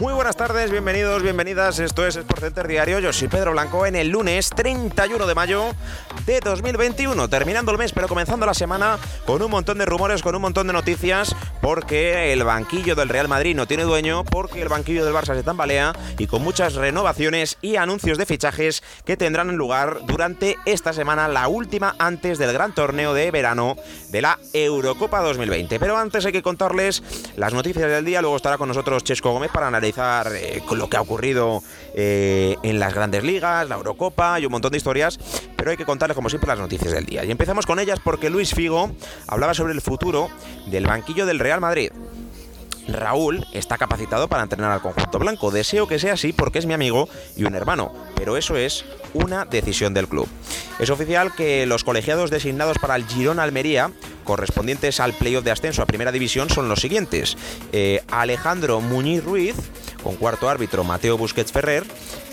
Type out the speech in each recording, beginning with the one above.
Buenas tardes, bienvenidos, bienvenidas. Esto es Sport Center Diario. Yo soy Pedro Blanco en el lunes 31 de mayo de 2021. Terminando el mes, pero comenzando la semana con un montón de rumores, con un montón de noticias, porque el banquillo del Real Madrid no tiene dueño, porque el banquillo del Barça se tambalea y con muchas renovaciones y anuncios de fichajes que tendrán lugar durante esta semana, la última antes del gran torneo de verano de la Eurocopa 2020. Pero antes hay que contarles las noticias del día. Luego estará con nosotros Chesco Gómez para analizar eh, con lo que ha ocurrido eh, en las grandes ligas, la Eurocopa y un montón de historias, pero hay que contarles como siempre las noticias del día. Y empezamos con ellas porque Luis Figo hablaba sobre el futuro del banquillo del Real Madrid. Raúl está capacitado para entrenar al conjunto blanco. Deseo que sea así porque es mi amigo y un hermano, pero eso es una decisión del club. Es oficial que los colegiados designados para el Girón Almería correspondientes al playoff de ascenso a Primera División son los siguientes. Eh, Alejandro Muñiz Ruiz, con cuarto árbitro Mateo Busquets Ferrer,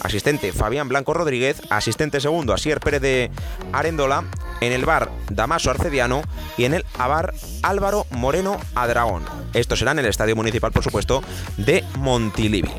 asistente Fabián Blanco Rodríguez, asistente segundo Asier Pérez de Arendola, en el bar Damaso Arcediano y en el Abar Álvaro Moreno Adragón. Esto será en el Estadio Municipal, por supuesto, de Montilivi.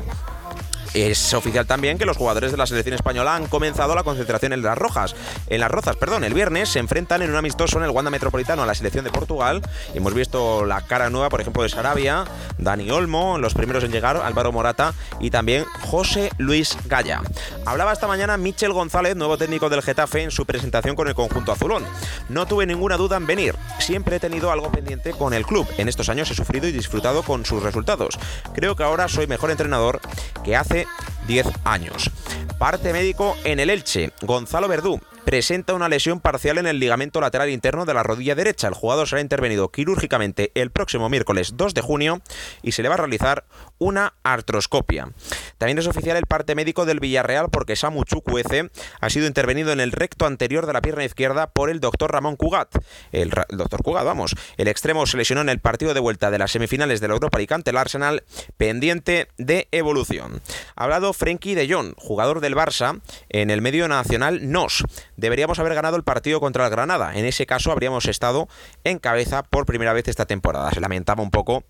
Es oficial también que los jugadores de la selección española han comenzado la concentración en las rojas. En las rozas, perdón, el viernes se enfrentan en un amistoso en el Wanda Metropolitano a la selección de Portugal. Hemos visto la cara nueva, por ejemplo, de Sarabia, Dani Olmo, los primeros en llegar, Álvaro Morata y también José Luis Gaya. Hablaba esta mañana Michel González, nuevo técnico del Getafe, en su presentación con el conjunto azulón. No tuve ninguna duda en venir. Siempre he tenido algo pendiente con el club. En estos años he sufrido y disfrutado con sus resultados. Creo que ahora soy mejor entrenador que hace 10 años. Parte médico en el Elche. Gonzalo Verdú presenta una lesión parcial en el ligamento lateral interno de la rodilla derecha. El jugador será intervenido quirúrgicamente el próximo miércoles 2 de junio y se le va a realizar una artroscopia. También es oficial el parte médico del Villarreal porque Samu Chukwueze ha sido intervenido en el recto anterior de la pierna izquierda por el doctor Ramón Cugat. El, doctor Cugat, vamos. El extremo se lesionó en el partido de vuelta de las semifinales de la Europa League ante el Arsenal, pendiente de evolución. Ha hablado Frenkie de Jong, jugador del Barça, en el medio nacional NOS deberíamos haber ganado el partido contra el Granada. En ese caso habríamos estado en cabeza por primera vez esta temporada. Se lamentaba un poco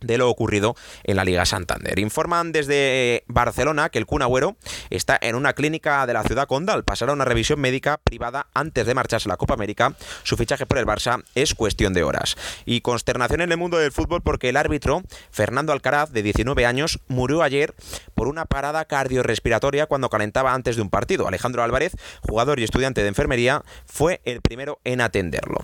de lo ocurrido en la Liga Santander. Informan desde Barcelona que el Kun Agüero está en una clínica de la ciudad condal. Pasará una revisión médica privada antes de marcharse a la Copa América. Su fichaje por el Barça es cuestión de horas. Y consternación en el mundo del fútbol porque el árbitro Fernando Alcaraz, de 19 años, murió ayer por una parada cardiorrespiratoria cuando calentaba antes de un partido. Alejandro Álvarez, jugador y estudiante de enfermería, fue el primero en atenderlo.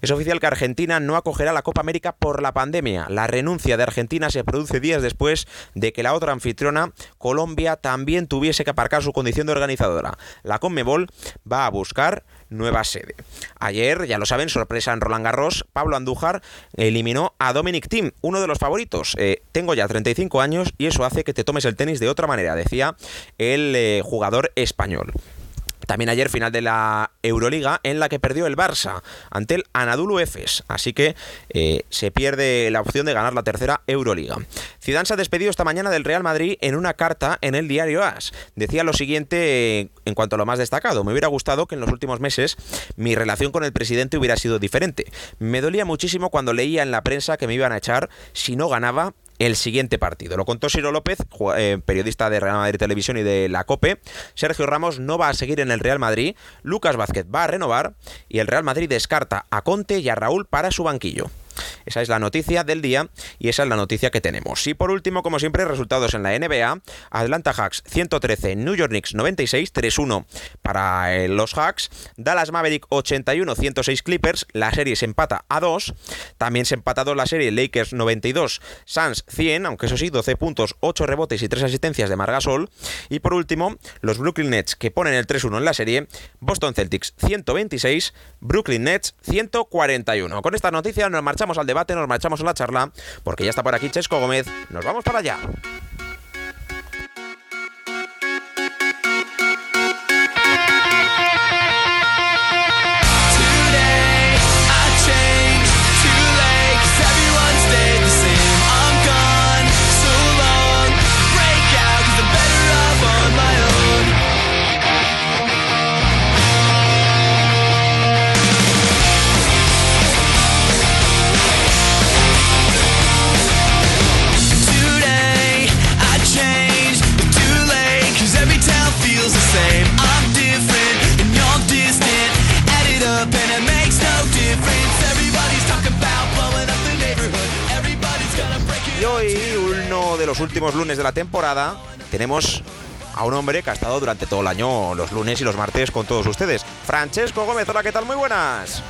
Es oficial que Argentina no acogerá la Copa América por la pandemia. La renuncia de Argentina se produce días después de que la otra anfitriona, Colombia, también tuviese que aparcar su condición de organizadora. La Conmebol va a buscar nueva sede. Ayer, ya lo saben, sorpresa en Roland Garros, Pablo Andújar eliminó a Dominic Thiem, uno de los favoritos. Eh, tengo ya 35 años y eso hace que te tomes el tenis de otra manera, decía el eh, jugador español. También ayer final de la Euroliga en la que perdió el Barça ante el Anadolu Efes, así que eh, se pierde la opción de ganar la tercera Euroliga. Zidane se ha despedido esta mañana del Real Madrid en una carta en el diario AS. Decía lo siguiente eh, en cuanto a lo más destacado: me hubiera gustado que en los últimos meses mi relación con el presidente hubiera sido diferente. Me dolía muchísimo cuando leía en la prensa que me iban a echar si no ganaba el siguiente partido. Lo contó Siro López, eh, periodista de Real Madrid Televisión y de la COPE. Sergio Ramos no va a seguir en el Real Madrid. Lucas Vázquez va a renovar y el Real Madrid descarta a Conte y a Raúl para su banquillo. Esa es la noticia del día y esa es la noticia que tenemos. Y por último, como siempre, resultados en la NBA. Atlanta Hawks 113, New York Knicks 96, 3-1 para eh, los Hawks. Dallas Maverick 81, 106 Clippers. La serie se empata a 2. También se empata la serie Lakers 92, Suns 100, aunque eso sí, 12 puntos, 8 rebotes y 3 asistencias de Margasol. Y por último, los Brooklyn Nets que ponen el 3-1 en la serie. Boston Celtics 126, Brooklyn Nets 141. Con esta noticia nos marchamos al debate, nos marchamos a la charla, porque ya está por aquí Chesco Gómez. Nos vamos para allá. Últimos lunes de la temporada tenemos a un hombre que ha estado durante todo el año los lunes y los martes con todos ustedes. Francesco Gómez, hola, ¿qué tal? Muy buenas.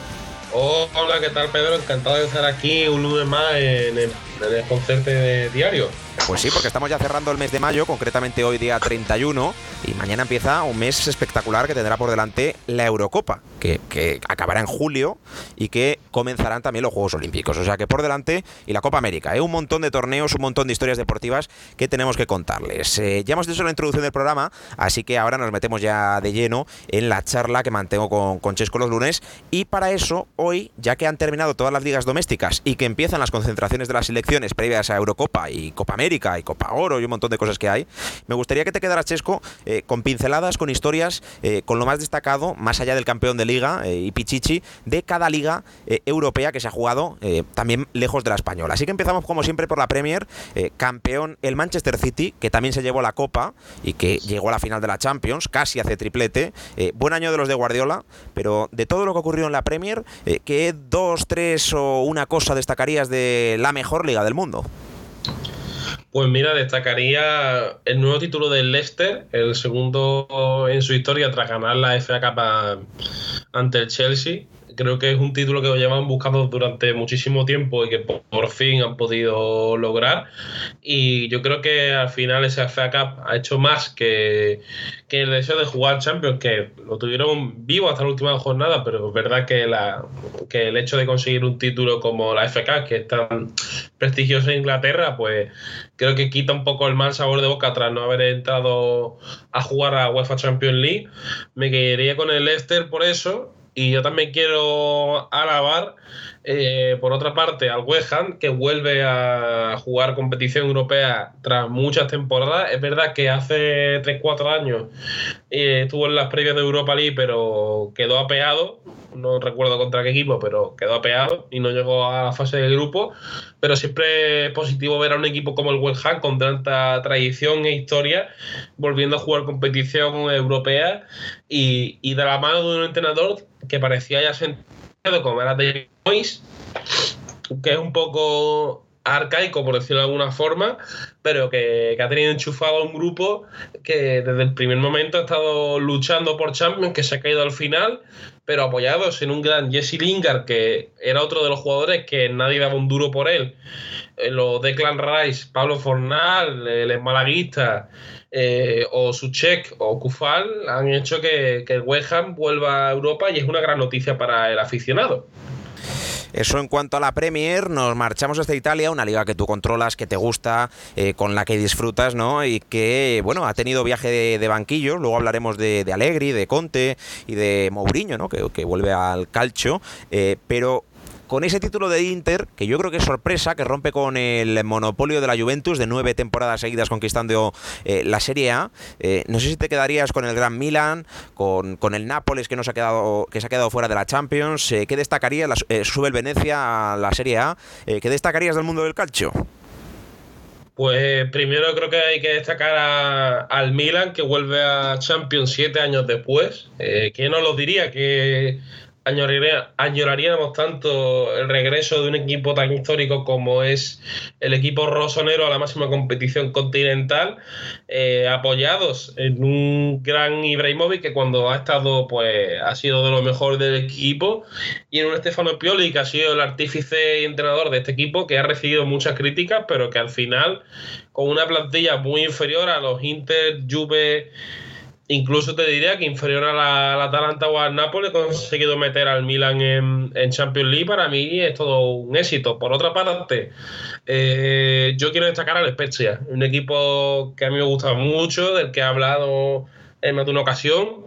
hola, ¿qué tal Pedro? Encantado de estar aquí un lunes más en el, en el concerto de diario. Pues sí, porque estamos ya cerrando el mes de mayo, concretamente hoy día 31, y mañana empieza un mes espectacular que tendrá por delante la Eurocopa, que, acabará en julio y que comenzarán también los Juegos Olímpicos. O sea que por delante y la Copa América. ¿eh? Un montón de torneos, un montón de historias deportivas que tenemos que contarles. Eh, ya hemos hecho la introducción del programa, así que ahora nos metemos ya de lleno en la charla que mantengo con, Chesco los lunes. Y para eso, hoy, ya que han terminado todas las ligas domésticas y que empiezan las concentraciones de las selecciones previas a Eurocopa y Copa América, y Copa Oro y un montón de cosas que hay. Me gustaría que te quedaras, Chesco, eh, con pinceladas, con historias, eh, con lo más destacado, más allá del campeón de liga eh, y Pichichi, de cada liga europea que se ha jugado también lejos de la española. Así que empezamos, como siempre, por la Premier. campeón el Manchester City, que también se llevó la Copa y que llegó a la final de la Champions, casi hace triplete. buen año de los de Guardiola, pero de todo lo que ocurrió en la Premier, ¿qué dos, tres o una cosa destacarías de la mejor liga del mundo? Pues mira, destacaría el nuevo título del Leicester, el segundo en su historia tras ganar la FA Cup ante el Chelsea creo que es un título que llevan buscando durante muchísimo tiempo y que por, fin han podido lograr. Y yo creo que al final ese FA Cup ha hecho más que, que el deseo de jugar Champions, que lo tuvieron vivo hasta la última jornada, pero es verdad que, la, que el hecho de conseguir un título como la FK, que es tan prestigioso en Inglaterra, pues creo que quita un poco el mal sabor de boca tras no haber entrado a jugar a UEFA Champions League. Me quedaría con el Leicester por eso y yo también quiero alabar, eh, por otra parte, al West Ham, que vuelve a jugar competición europea tras muchas temporadas. Es verdad que hace 3-4 años eh, estuvo en las previas de Europa League, pero quedó apeado. No recuerdo contra qué equipo, pero quedó apeado y no llegó a la fase de grupo. Pero siempre es positivo ver a un equipo como el West Ham, con tanta tradición e historia, volviendo a jugar competición europea y, y de la mano de un entrenador que parecía ya sentido como era de Mois, que es un poco arcaico, por decirlo de alguna forma, pero que, ha tenido enchufado a un grupo que desde el primer momento ha estado luchando por Champions, que se ha caído al final, pero apoyados en un gran Jesse Lingard, que era otro de los jugadores que nadie daba un duro por él. Eh, los Declan Rice, Pablo Fornal, el malaguista eh, o Suchek o Kufal han hecho que, que el West Ham vuelva a Europa y es una gran noticia para el aficionado. Eso en cuanto a la Premier, nos marchamos hasta Italia, una liga que tú controlas, que te gusta, eh, con la que disfrutas, ¿no? Y que, bueno, ha tenido viaje de, banquillo. Luego hablaremos de, de, Allegri, de Conte y de Mourinho, ¿no? Que, que vuelve al calcio. Eh, pero con ese título de Inter, que yo creo que es sorpresa, que rompe con el monopolio de la Juventus de nueve temporadas seguidas conquistando eh, la Serie A. Eh, no sé si te quedarías con el Gran Milan, con, el Nápoles que, ha quedado, que se ha quedado fuera de la Champions. Eh, ¿Qué destacarías? sube el Venecia a la Serie A. ¿Qué destacarías del mundo del calcio? Pues primero creo que hay que destacar al Milan que vuelve a Champions siete años después. ¿Quién nos lo diría? Que añoraríamos tanto el regreso de un equipo tan histórico como es el equipo rosonero a la máxima competición continental, eh, apoyados en un gran Ibrahimovic que cuando ha estado, pues ha sido de lo mejor del equipo, y en un Stefano Pioli que ha sido el artífice y entrenador de este equipo, que ha recibido muchas críticas, pero que al final, con una plantilla muy inferior a los Inter, Juve, Incluso te diría que inferior a la, Atalanta o al Napoli he conseguido meter al Milan en, Champions League. Para mí es todo un éxito. Por otra parte, eh, yo quiero destacar al Spezia, un equipo que a mí me gusta mucho, del que he hablado en más de una ocasión.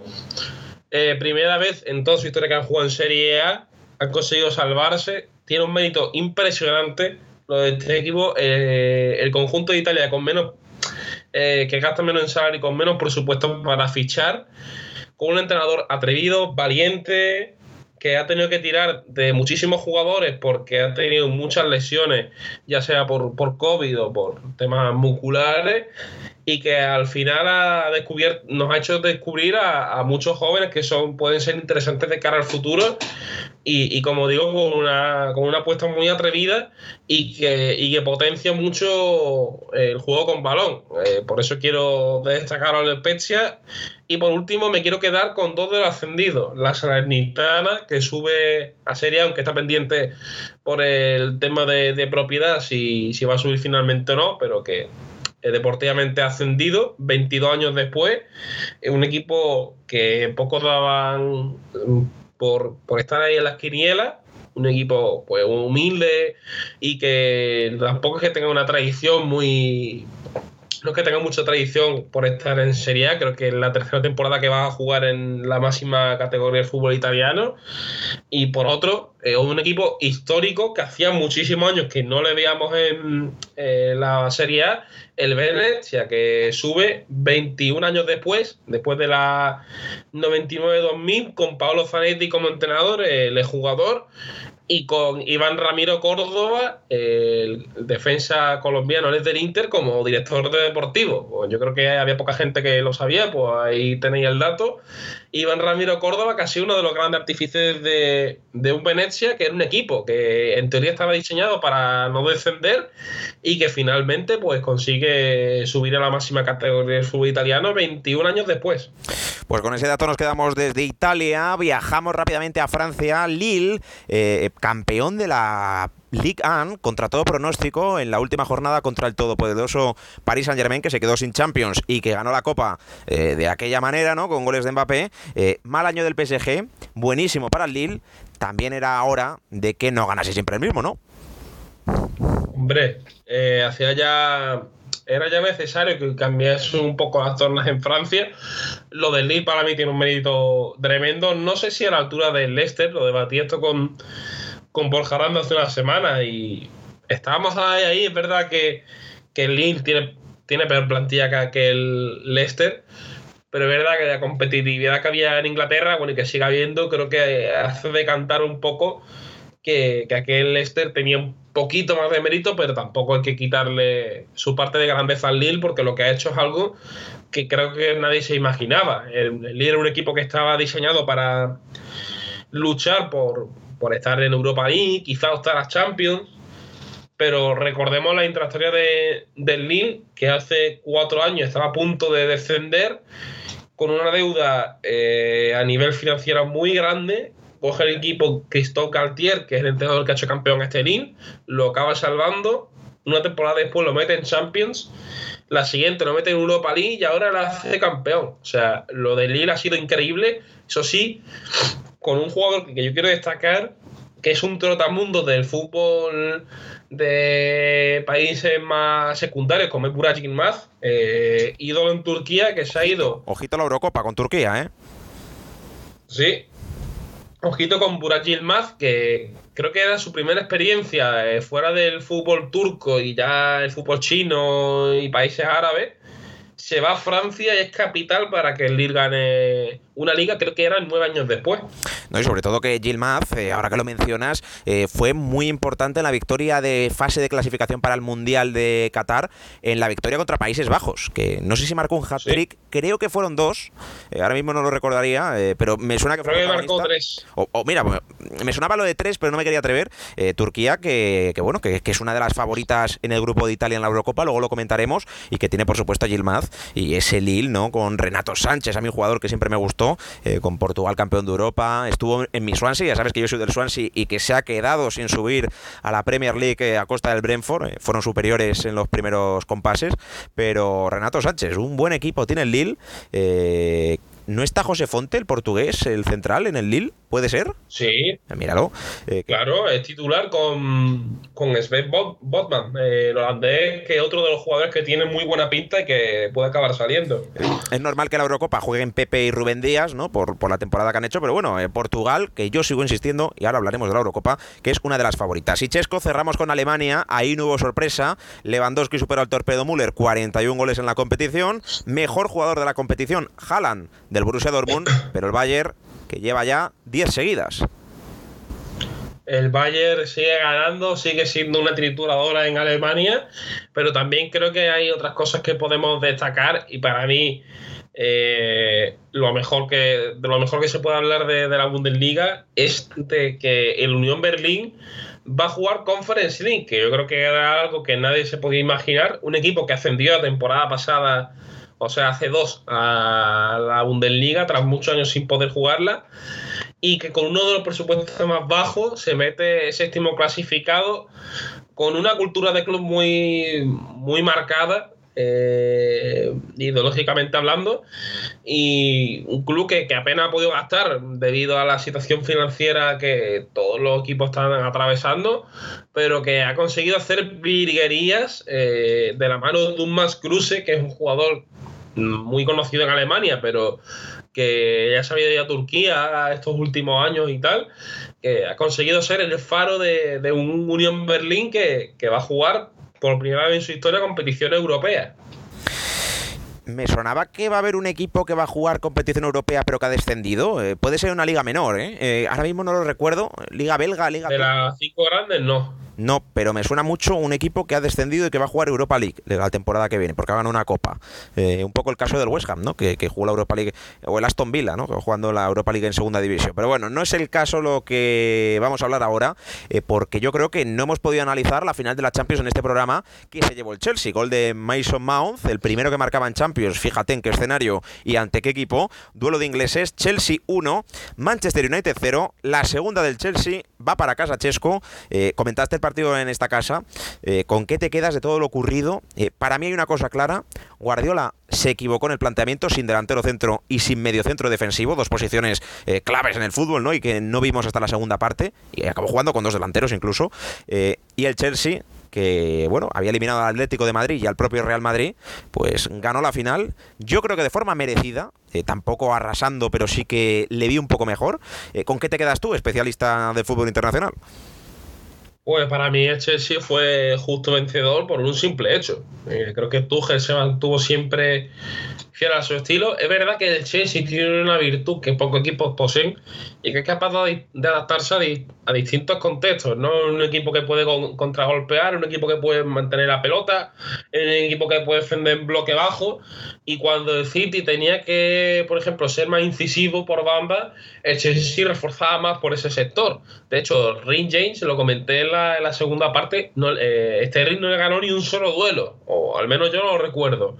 Eh, primera vez en toda su historia que han jugado en Serie A, han conseguido salvarse. Tiene un mérito impresionante lo de este equipo. Eh, el conjunto de Italia con menos eh, que gasta menos en salario y con menos presupuesto para fichar, con un entrenador atrevido, valiente, que ha tenido que tirar de muchísimos jugadores porque ha tenido muchas lesiones, ya sea por, por COVID o por temas musculares, y que al final ha nos ha hecho descubrir a, muchos jóvenes que son, pueden ser interesantes de cara al futuro y, como digo, con una, con una apuesta muy atrevida y que, y que potencia mucho el juego con balón. Eh, por eso quiero destacar a la Spezia. Y por último, me quiero quedar con dos de los ascendidos. La Salernitana, que sube a Serie, aunque está pendiente por el tema de, de propiedad, si, si va a subir finalmente o no, pero que eh, deportivamente ascendido 22 años después. un equipo que pocos daban mm, por, estar ahí en las quinielas. Un equipo pues humilde y que tampoco es que tenga una tradición muy, no es que tenga mucha tradición por estar en Serie A, creo que es la tercera temporada que va a jugar en la máxima categoría del fútbol italiano. Y por otro, es un equipo histórico que hacía muchísimos años que no le veíamos en la Serie A, el Venecia, que sube 21 años después, después de la 99-2000, con Paolo Zanetti como entrenador, el jugador y con Iván Ramiro Córdoba, el defensa colombiano, es del Inter, como director de deportivo. Pues yo creo que había poca gente que lo sabía, pues ahí tenéis el dato. Iván Ramiro Córdoba, sido uno de los grandes artífices de, de, un Venecia, que era un equipo que en teoría estaba diseñado para no descender y que finalmente pues consigue subir a la máxima categoría del fútbol italiano 21 años después. Pues con ese dato nos quedamos desde Italia, viajamos rápidamente a Francia, Lille, eh, campeón de la Ligue 1 contra todo pronóstico en la última jornada contra el todopoderoso Paris Saint Germain que se quedó sin Champions y que ganó la Copa eh, de aquella manera, ¿no? Con goles de Mbappé. Eh, mal año del PSG, buenísimo para el Lille. También era hora de que no ganase siempre el mismo, ¿no? Hombre, eh, hacía ya era ya necesario que cambiase un poco las tornas en Francia. Lo del Lille para mí tiene un mérito tremendo. No sé si a la altura del Leicester, lo debatí esto con, con Borja hace una semana y estábamos ahí, es verdad que, que el Lille tiene, tiene peor plantilla que, el Leicester, pero es verdad que la competitividad que había en Inglaterra, bueno, y que sigue habiendo, creo que hace decantar un poco que, que aquel Leicester tenía un poquito más de mérito, pero tampoco hay que quitarle su parte de grandeza al Lille, porque lo que ha hecho es algo que creo que nadie se imaginaba. El, el Lille era un equipo que estaba diseñado para luchar por, por estar en Europa League, quizá optar a Champions. Pero recordemos la intrahistoria de, del Lille, que hace cuatro años estaba a punto de descender con una deuda eh, a nivel financiero muy grande. Coge el equipo Christophe Cartier, que es el entrenador que ha hecho campeón este Lille, lo acaba salvando. Una temporada después lo mete en Champions. La siguiente lo mete en Europa League y ahora la hace campeón. O sea, lo de Lille ha sido increíble. Eso sí, con un jugador que yo quiero destacar, que es un trotamundo del fútbol de países más secundarios, como es Burak Yilmaz, eh, ídolo en Turquía, que se ha ido. Ojito a la Eurocopa con Turquía, ¿eh? Sí. Ojito con Burak Yilmaz, que creo que era su primera experiencia eh, fuera del fútbol turco y ya el fútbol chino y países árabes. Se va a Francia y es capital para que el Lille gane una liga, creo que eran nueve años después. No, y sobre todo que Gilmaz, eh, ahora que lo mencionas, eh, fue muy importante en la victoria de fase de clasificación para el Mundial de Qatar, en la victoria contra Países Bajos, que no sé si marcó un hat-trick, creo que fueron dos, eh, ahora mismo no lo recordaría, pero me suena que fue Creo que marcó tres. O, mira, me sonaba lo de tres, pero no me quería atrever. Turquía, que, bueno, que, es una de las favoritas en el grupo de Italia en la Eurocopa, luego lo comentaremos, y que tiene por supuesto a Gilmaz y ese Lille, ¿no? Con Renato Sánchez, a mi jugador que siempre me gustó, con Portugal campeón de Europa, estuvo en mi Swansea, ya sabes que yo soy del Swansea y que se ha quedado sin subir a la Premier League eh, a costa del Brentford, eh, fueron superiores en los primeros compases, pero Renato Sánchez, un buen equipo tiene el Lille, eh, ¿No está José Fonte, el portugués, el central en el Lille? ¿Puede ser? Sí. Eh, míralo. Eh, claro, es titular con, con Sven Botman, eh, el holandés, que es otro de los jugadores que tiene muy buena pinta y que puede acabar saliendo. Es normal que la Eurocopa jueguen Pepe y Rubén Díaz, ¿no? Por, por la temporada que han hecho, pero bueno, Portugal, que yo sigo insistiendo, y ahora hablaremos de la Eurocopa, que es una de las favoritas. Y Chesco cerramos con Alemania, ahí no hubo sorpresa. Lewandowski superó al torpedo Müller, 41 goles en la competición. Mejor jugador de la competición, Haaland del Borussia Dortmund, pero el Bayern que lleva ya 10 seguidas. El Bayern sigue ganando, sigue siendo una trituradora en Alemania, pero también creo que hay otras cosas que podemos destacar y para mí eh, lo mejor que, de lo mejor que se puede hablar de, de, la Bundesliga es de que el Unión Berlín va a jugar Conference League, que yo creo que era algo que nadie se podía imaginar. Un equipo que ascendió la temporada pasada o sea, hace dos a la Bundesliga tras muchos años sin poder jugarla y que con uno de los presupuestos más bajos se mete séptimo clasificado con una cultura de club muy, muy marcada eh, ideológicamente hablando, y un club que, apenas ha podido gastar debido a la situación financiera que todos los equipos están atravesando, pero que ha conseguido hacer virguerías eh, de la mano de un Max Kruse, que es un jugador muy conocido en Alemania, pero que ya se había ido a Turquía estos últimos años y tal, que ha conseguido ser el faro de, un Unión Berlín que, que, va a jugar por primera vez en su historia competición europea me sonaba que va a haber un equipo que va a jugar competición europea pero que ha descendido. Eh, puede ser una liga menor, ¿eh? ¿eh? Ahora mismo no lo recuerdo. Liga belga, liga... De las cinco grandes, no. No, pero me suena mucho un equipo que ha descendido y que va a jugar Europa League la temporada que viene, porque ha ganado una copa. Eh, un poco el caso del West Ham, ¿no? Que, jugó la Europa League, o el Aston Villa, ¿no? Jugando la Europa League en segunda división. Pero bueno, no es el caso lo que vamos a hablar ahora, eh, porque yo creo que no hemos podido analizar la final de la Champions en este programa que se llevó el Chelsea. Gol de Mason Mount, el primero que marcaba en Champions. Fíjate en qué escenario y ante qué equipo. Duelo de ingleses, Chelsea 1, Manchester United 0. La segunda del Chelsea va para casa Chesco. Eh, comentaste partido en esta casa. Eh, ¿Con qué te quedas de todo lo ocurrido? Eh, para mí hay una cosa clara. Guardiola se equivocó en el planteamiento sin delantero centro y sin medio centro defensivo, dos posiciones claves en el fútbol, ¿no? Y que no vimos hasta la segunda parte. Y acabó jugando con dos delanteros incluso. y el Chelsea que bueno, había eliminado al Atlético de Madrid y al propio Real Madrid, pues ganó la final, yo creo que de forma merecida, tampoco arrasando, pero sí que le vi un poco mejor. ¿Con qué te quedas tú, especialista del fútbol internacional? Pues para mí el Chelsea fue justo vencedor por un simple hecho. Eh, creo que Tuchel se mantuvo siempre fiel a su estilo. Es verdad que el Chelsea tiene una virtud que pocos equipos poseen y que es capaz de, adaptarse a, distintos contextos. No un equipo que puede contragolpear, un equipo que puede mantener la pelota, un equipo que puede defender en bloque bajo. Y cuando el City tenía que, por ejemplo, ser más incisivo por banda, el Chelsea reforzaba más por ese sector. De hecho, Ring James, lo comenté en la, segunda parte, no, eh, este Ring no le ganó ni un solo duelo, o al menos yo no lo recuerdo.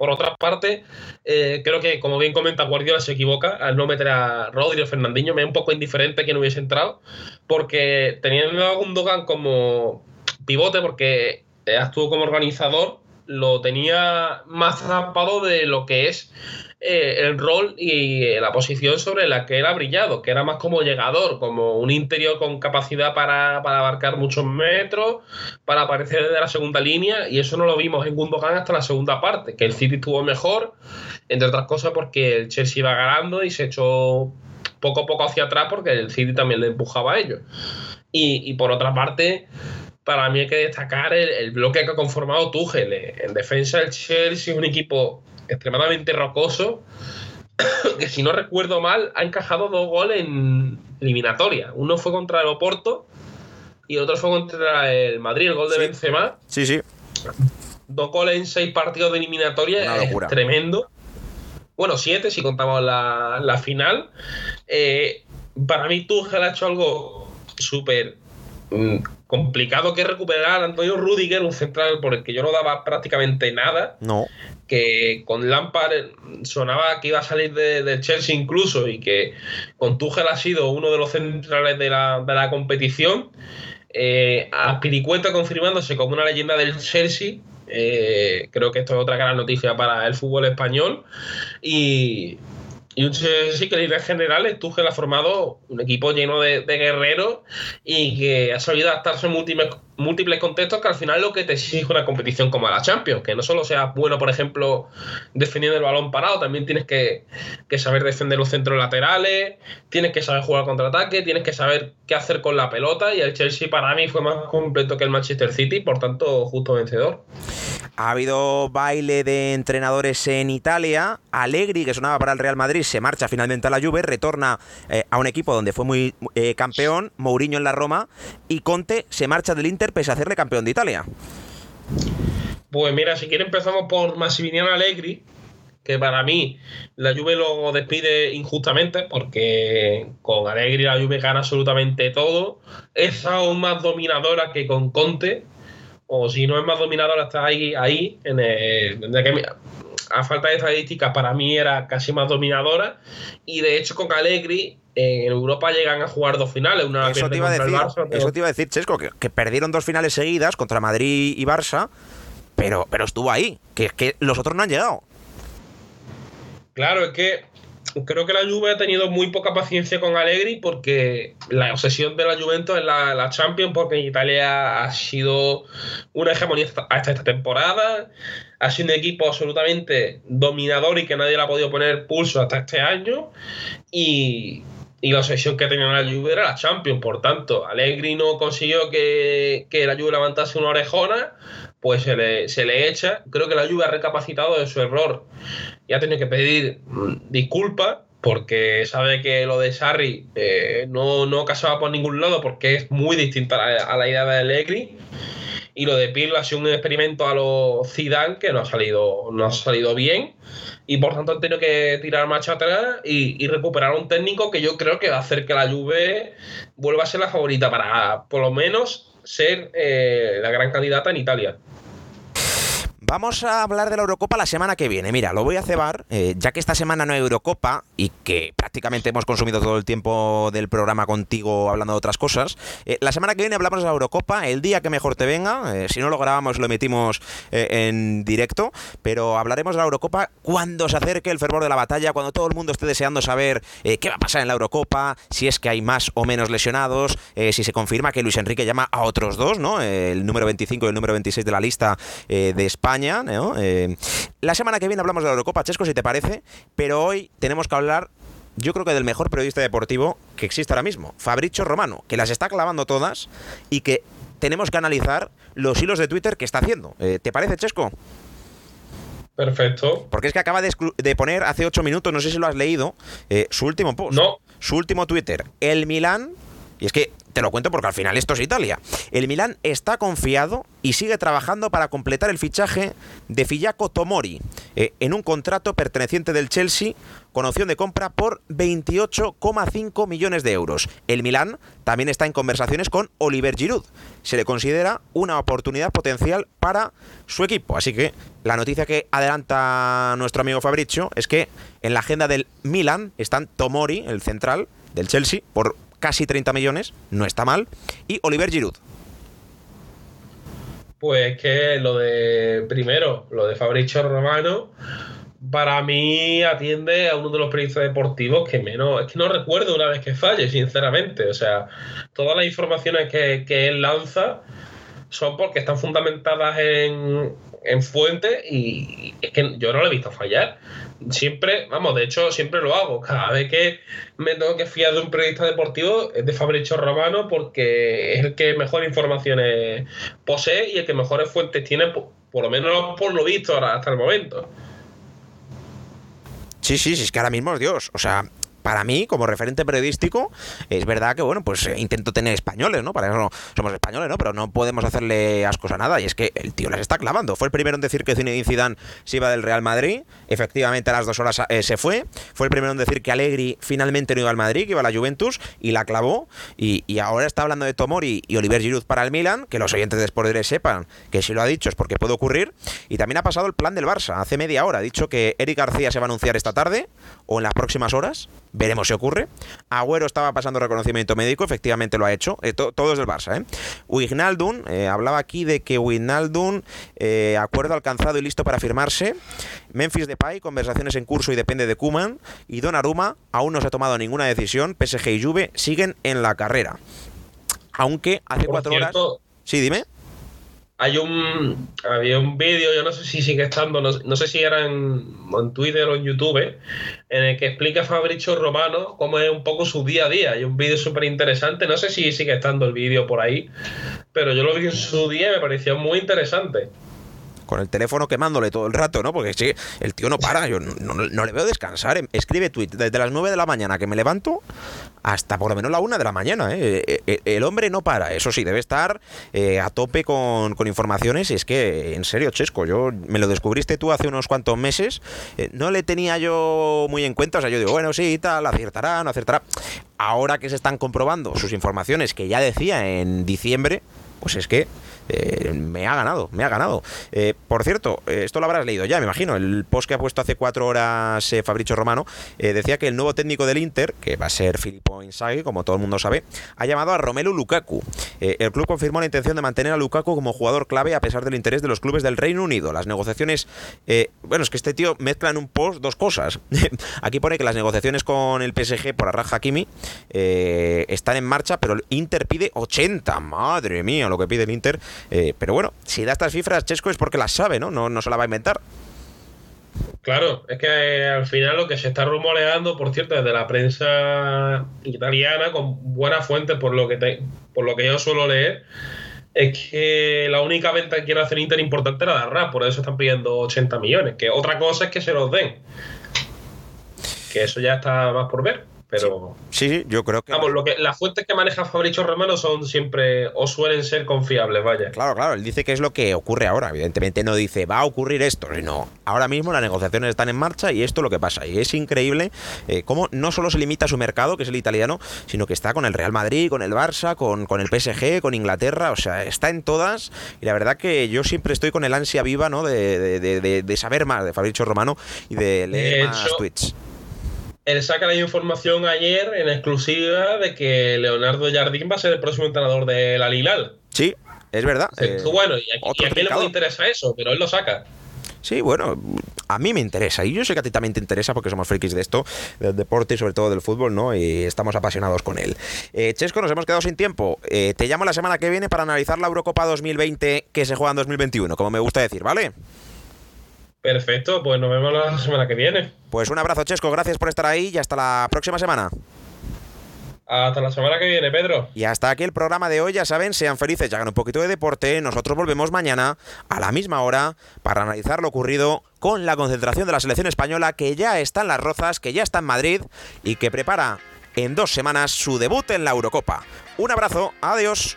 Por otra parte, eh, creo que, como bien comenta Guardiola, se equivoca al no meter a Rodri o Fernandinho. Me es un poco indiferente que no hubiese entrado, porque teniendo a Gundogan como pivote, porque estuvo como organizador, lo tenía más atrapado de lo que es eh, el rol y eh, la posición sobre la que él ha brillado, que era más como llegador, como un interior con capacidad para, abarcar muchos metros, para aparecer desde la segunda línea, y eso no lo vimos en Gundogan hasta la segunda parte, que el City estuvo mejor, entre otras cosas porque el Chelsea iba ganando y se echó poco a poco hacia atrás porque el City también le empujaba a ellos. Y, por otra parte, para mí hay que destacar el, el, bloque que ha conformado Tuchel. En defensa, el Chelsea es un equipo extremadamente rocoso, que si no recuerdo mal, ha encajado dos goles en eliminatoria. Uno fue contra el Oporto y el otro fue contra el Madrid, el gol de Sí. Benzema. Sí, sí. Dos goles en seis partidos de eliminatoria es tremendo. Bueno, siete si contamos la, la final. Eh, para mí Tuchel ha hecho algo súper mm, complicado que recuperar a Antonio Rudiger, un central por el que yo no daba prácticamente nada No. que con Lampard eh, sonaba que iba a salir de- del Chelsea incluso y que con Tuchel ha sido uno de los centrales de la, de la competición. Eh, Aspiricueta confirmándose como una leyenda del Chelsea. Eh, creo que esto es otra gran noticia para el fútbol español. Y, y un Chelsea que líneas generales Tuchel ha formado un equipo lleno de, guerreros y que ha sabido adaptarse en múltiples, contextos que al final lo que te exige una competición como la Champions, que no solo seas bueno, por ejemplo, defendiendo el balón parado, también tienes que, que saber defender los centros laterales, tienes que saber jugar contraataque, tienes que saber qué hacer con la pelota y el Chelsea para mí fue más completo que el Manchester City, por tanto, justo vencedor. Ha habido baile de entrenadores en Italia. Allegri, que sonaba para el Real Madrid, se marcha finalmente a la Juve, retorna eh, a un equipo donde fue muy eh, campeón, Mourinho en la Roma, y Conte se marcha del Inter pese a hacerle campeón de Italia. Pues mira, si quiere empezamos por Massimiliano Allegri, que para mí la Juve lo despide injustamente porque con Allegri la Juve gana absolutamente todo. Es aún más dominadora que con Conte, o si no es más dominadora está ahí, ahí en el, que, a falta de estadísticas para mí era casi más dominadora y de hecho con Allegri en Europa llegan a jugar dos finales, una Eso te, iba a decir, Barça, eso te iba a decir, Chesco, que, que perdieron dos finales seguidas contra Madrid y Barça, pero, pero estuvo ahí, que, que los otros no han llegado. Claro, es que creo que la Juve ha tenido muy poca paciencia con Allegri porque la obsesión de la Juventus es la, la Champions porque Italia ha sido una hegemonía hasta hasta esta temporada. Ha sido un equipo absolutamente dominador y que nadie le ha podido poner pulso hasta este año. Y, y la obsesión que tenía la Juve era la Champions. Por tanto, Allegri no consiguió que, que la Juve levantase una orejona, pues se le, se le echa. Creo que la Juve ha recapacitado de su error y ha tenido que pedir mm, disculpas porque sabe que lo de Sarri eh, no, no casaba por ningún lado porque es muy distinta a la, a la idea de Allegri. Y lo de Pirlo ha sido un experimento a los Zidane que no ha salido, no ha salido bien. Y por tanto han tenido que tirar marcha atrás y, recuperar un técnico que yo creo que va a hacer que la Juve vuelva a ser la favorita para, por lo menos, ser eh, la gran candidata en Italia. Vamos a hablar de la Eurocopa la semana que viene. Mira, lo voy a cebar, eh, ya que esta semana no hay Eurocopa y que prácticamente hemos consumido todo el tiempo del programa contigo hablando de otras cosas. eh, la semana que viene hablamos de la Eurocopa, el día que mejor te venga. eh, si no lo grabamos, lo emitimos en directo. Pero hablaremos de la Eurocopa cuando se acerque el fervor de la batalla, cuando todo el mundo esté deseando saber qué va a pasar en la Eurocopa, si es que hay más o menos lesionados, si se confirma que Luis Enrique llama a otros dos, ¿no? El número 25 y el número 26 de la lista de España. ¿No? Eh, la semana que viene hablamos de la Eurocopa, Chesco, si te parece, pero hoy tenemos que hablar, yo creo que del mejor periodista deportivo que existe ahora mismo, Fabricio Romano, que las está clavando todas y que tenemos que analizar los hilos de Twitter que está haciendo. Eh, ¿Te parece, Chesco? Perfecto. Porque es que acaba de, poner hace 8 minutos, no sé si lo has leído, eh, su último post. No. Su último Twitter. El Milán. Y es que te lo cuento porque al final esto es Italia. El Milán está confiado y sigue trabajando para completar el fichaje de Fillaco Tomori eh, en un contrato perteneciente del Chelsea con opción de compra por 28,5 millones de euros. El Milán también está en conversaciones con Oliver Giroud. Se le considera una oportunidad potencial para su equipo. Así que la noticia que adelanta nuestro amigo Fabricio es que en la agenda del Milán están Tomori, el central del Chelsea, por casi 30 millones, no está mal, y Oliver Giroud. Pues que lo de primero, lo de Fabricio Romano, para mí atiende a uno de los periodistas deportivos que menos, es que no recuerdo una vez que falle, sinceramente. O sea, todas las informaciones que, que él lanza son porque están fundamentadas en, en fuentes y es que yo no lo he visto fallar. Siempre, vamos, de hecho, siempre lo hago. Cada vez que me tengo que fiar de un periodista deportivo es de Fabricio Romano porque es el que mejor informaciones posee y el que mejores fuentes tiene, por, lo menos por lo visto hasta el momento. Sí, sí, sí, es que ahora mismo es Dios. O sea, para mí, como referente periodístico, es verdad que, bueno, pues eh, intento tener españoles, ¿no? Para eso somos españoles, ¿no? Pero no podemos hacerle ascos a nada. Y es que el tío les está clavando. Fue el primero en decir que Zinedine Zidane se iba del Real Madrid. Efectivamente, a las dos horas eh, se fue. Fue el primero en decir que Allegri finalmente no iba al Madrid, que iba a la Juventus, y la clavó. Y, ahora está hablando de Tomori y Oliver Giroud para el Milan, que los oyentes de Sport sepan que si lo ha dicho es porque puede ocurrir. Y también ha pasado el plan del Barça. Hace media hora ha dicho que Eric García se va a anunciar esta tarde o en las próximas horas. Veremos si ocurre. Agüero estaba pasando reconocimiento médico, efectivamente lo ha hecho. Eh, todo es del Barça, ¿eh? Wijnaldum, eh, hablaba aquí de que Wijnaldum, eh, acuerdo alcanzado y listo para firmarse. Memphis Depay, conversaciones en curso y depende de Kuman. Y Donnarumma, aún no se ha tomado ninguna decisión. PSG y Juve siguen en la carrera. Aunque hace cuatro horas... Sí, dime hay un había un vídeo, yo no sé si sigue estando, no, sé si era en, Twitter o en YouTube, en el que explica Fabricio Romano cómo es un poco su día a día. Hay un vídeo súper interesante, no sé si sigue estando el vídeo por ahí, pero yo lo vi en su día y me pareció muy interesante con el teléfono quemándole todo el rato, ¿no? Porque sí, el tío no para, yo no, le veo descansar. Em, escribe tweet desde las 9 de la mañana que me levanto hasta por lo menos la 1 de la mañana. ¿eh? E, e, el hombre no para, eso sí, debe estar eh, a tope con, informaciones. Y es que, en serio, Chesco, yo me lo descubriste tú hace unos cuantos meses, eh, no le tenía yo muy en cuenta, o sea, yo digo, bueno, sí, tal, acertará, no acertará. Ahora que se están comprobando sus informaciones que ya decía en diciembre, pues es que eh, me ha ganado, me ha ganado. Eh, por cierto, eh, esto lo habrás leído ya, me imagino. El post que ha puesto hace cuatro horas Fabricio Romano decía que el nuevo técnico del Inter, que va a ser Filippo Inzaghi, como todo el mundo sabe, ha llamado a Romelu Lukaku. el club confirmó la intención de mantener a Lukaku como jugador clave a pesar del interés de los clubes del Reino Unido. Las negociaciones, bueno, es que este tío mezcla en un post dos cosas. Aquí pone que las negociaciones con el PSG por Arraja Hakimi están en marcha, pero el Inter pide 80. Madre mía, lo que pide el Inter eh, pero bueno, si da estas cifras, Chesco es porque las sabe, ¿no? No, no se la va a inventar. Claro, es que eh, al final lo que se está rumoreando, por cierto, desde la prensa italiana, con buena fuente por lo que por lo que yo suelo leer, es que la única venta que quiere hacer Inter importante era la RAP, por eso están pidiendo 80 millones. Que otra cosa es que se los den. Que eso ya está más por ver. Pero. Sí, sí, yo creo que. Vamos, lo que, las fuentes que maneja Fabricio Romano son siempre o suelen ser confiables, vaya. Claro, claro, él dice que es lo que ocurre ahora. Evidentemente no dice va a ocurrir esto, sino ahora mismo las negociaciones están en marcha y esto es lo que pasa. Y es increíble eh, cómo no solo se limita a su mercado, que es el italiano, sino que está con el Real Madrid, con el Barça, con, con el PSG, con Inglaterra, o sea, está en todas. Y la verdad que yo siempre estoy con el ansia viva, ¿no? De, de, de, saber más de Fabricio Romano y de leer más tweets él saca la información ayer en exclusiva de que Leonardo Jardín va a ser el próximo entrenador del Alilal. Sí, es verdad. Eh, bueno, y a, quién le puede interesa eso, pero él lo saca. Sí, bueno, a mí me interesa. Y yo sé que a ti también te interesa porque somos frikis de esto, del deporte y sobre todo del fútbol, ¿no? Y estamos apasionados con él. Eh, Chesco, nos hemos quedado sin tiempo. Eh, te llamo la semana que viene para analizar la Eurocopa 2020 que se juega en 2021, como me gusta decir, ¿vale? Perfecto, pues nos vemos la semana que viene. Pues un abrazo, Chesco, gracias por estar ahí y hasta la próxima semana. Hasta la semana que viene, Pedro. Y hasta aquí el programa de hoy, ya saben, sean felices, ya hagan un poquito de deporte. Nosotros volvemos mañana a la misma hora para analizar lo ocurrido con la concentración de la selección española que ya está en las Rozas, que ya está en Madrid y que prepara en dos semanas su debut en la Eurocopa. Un abrazo, adiós.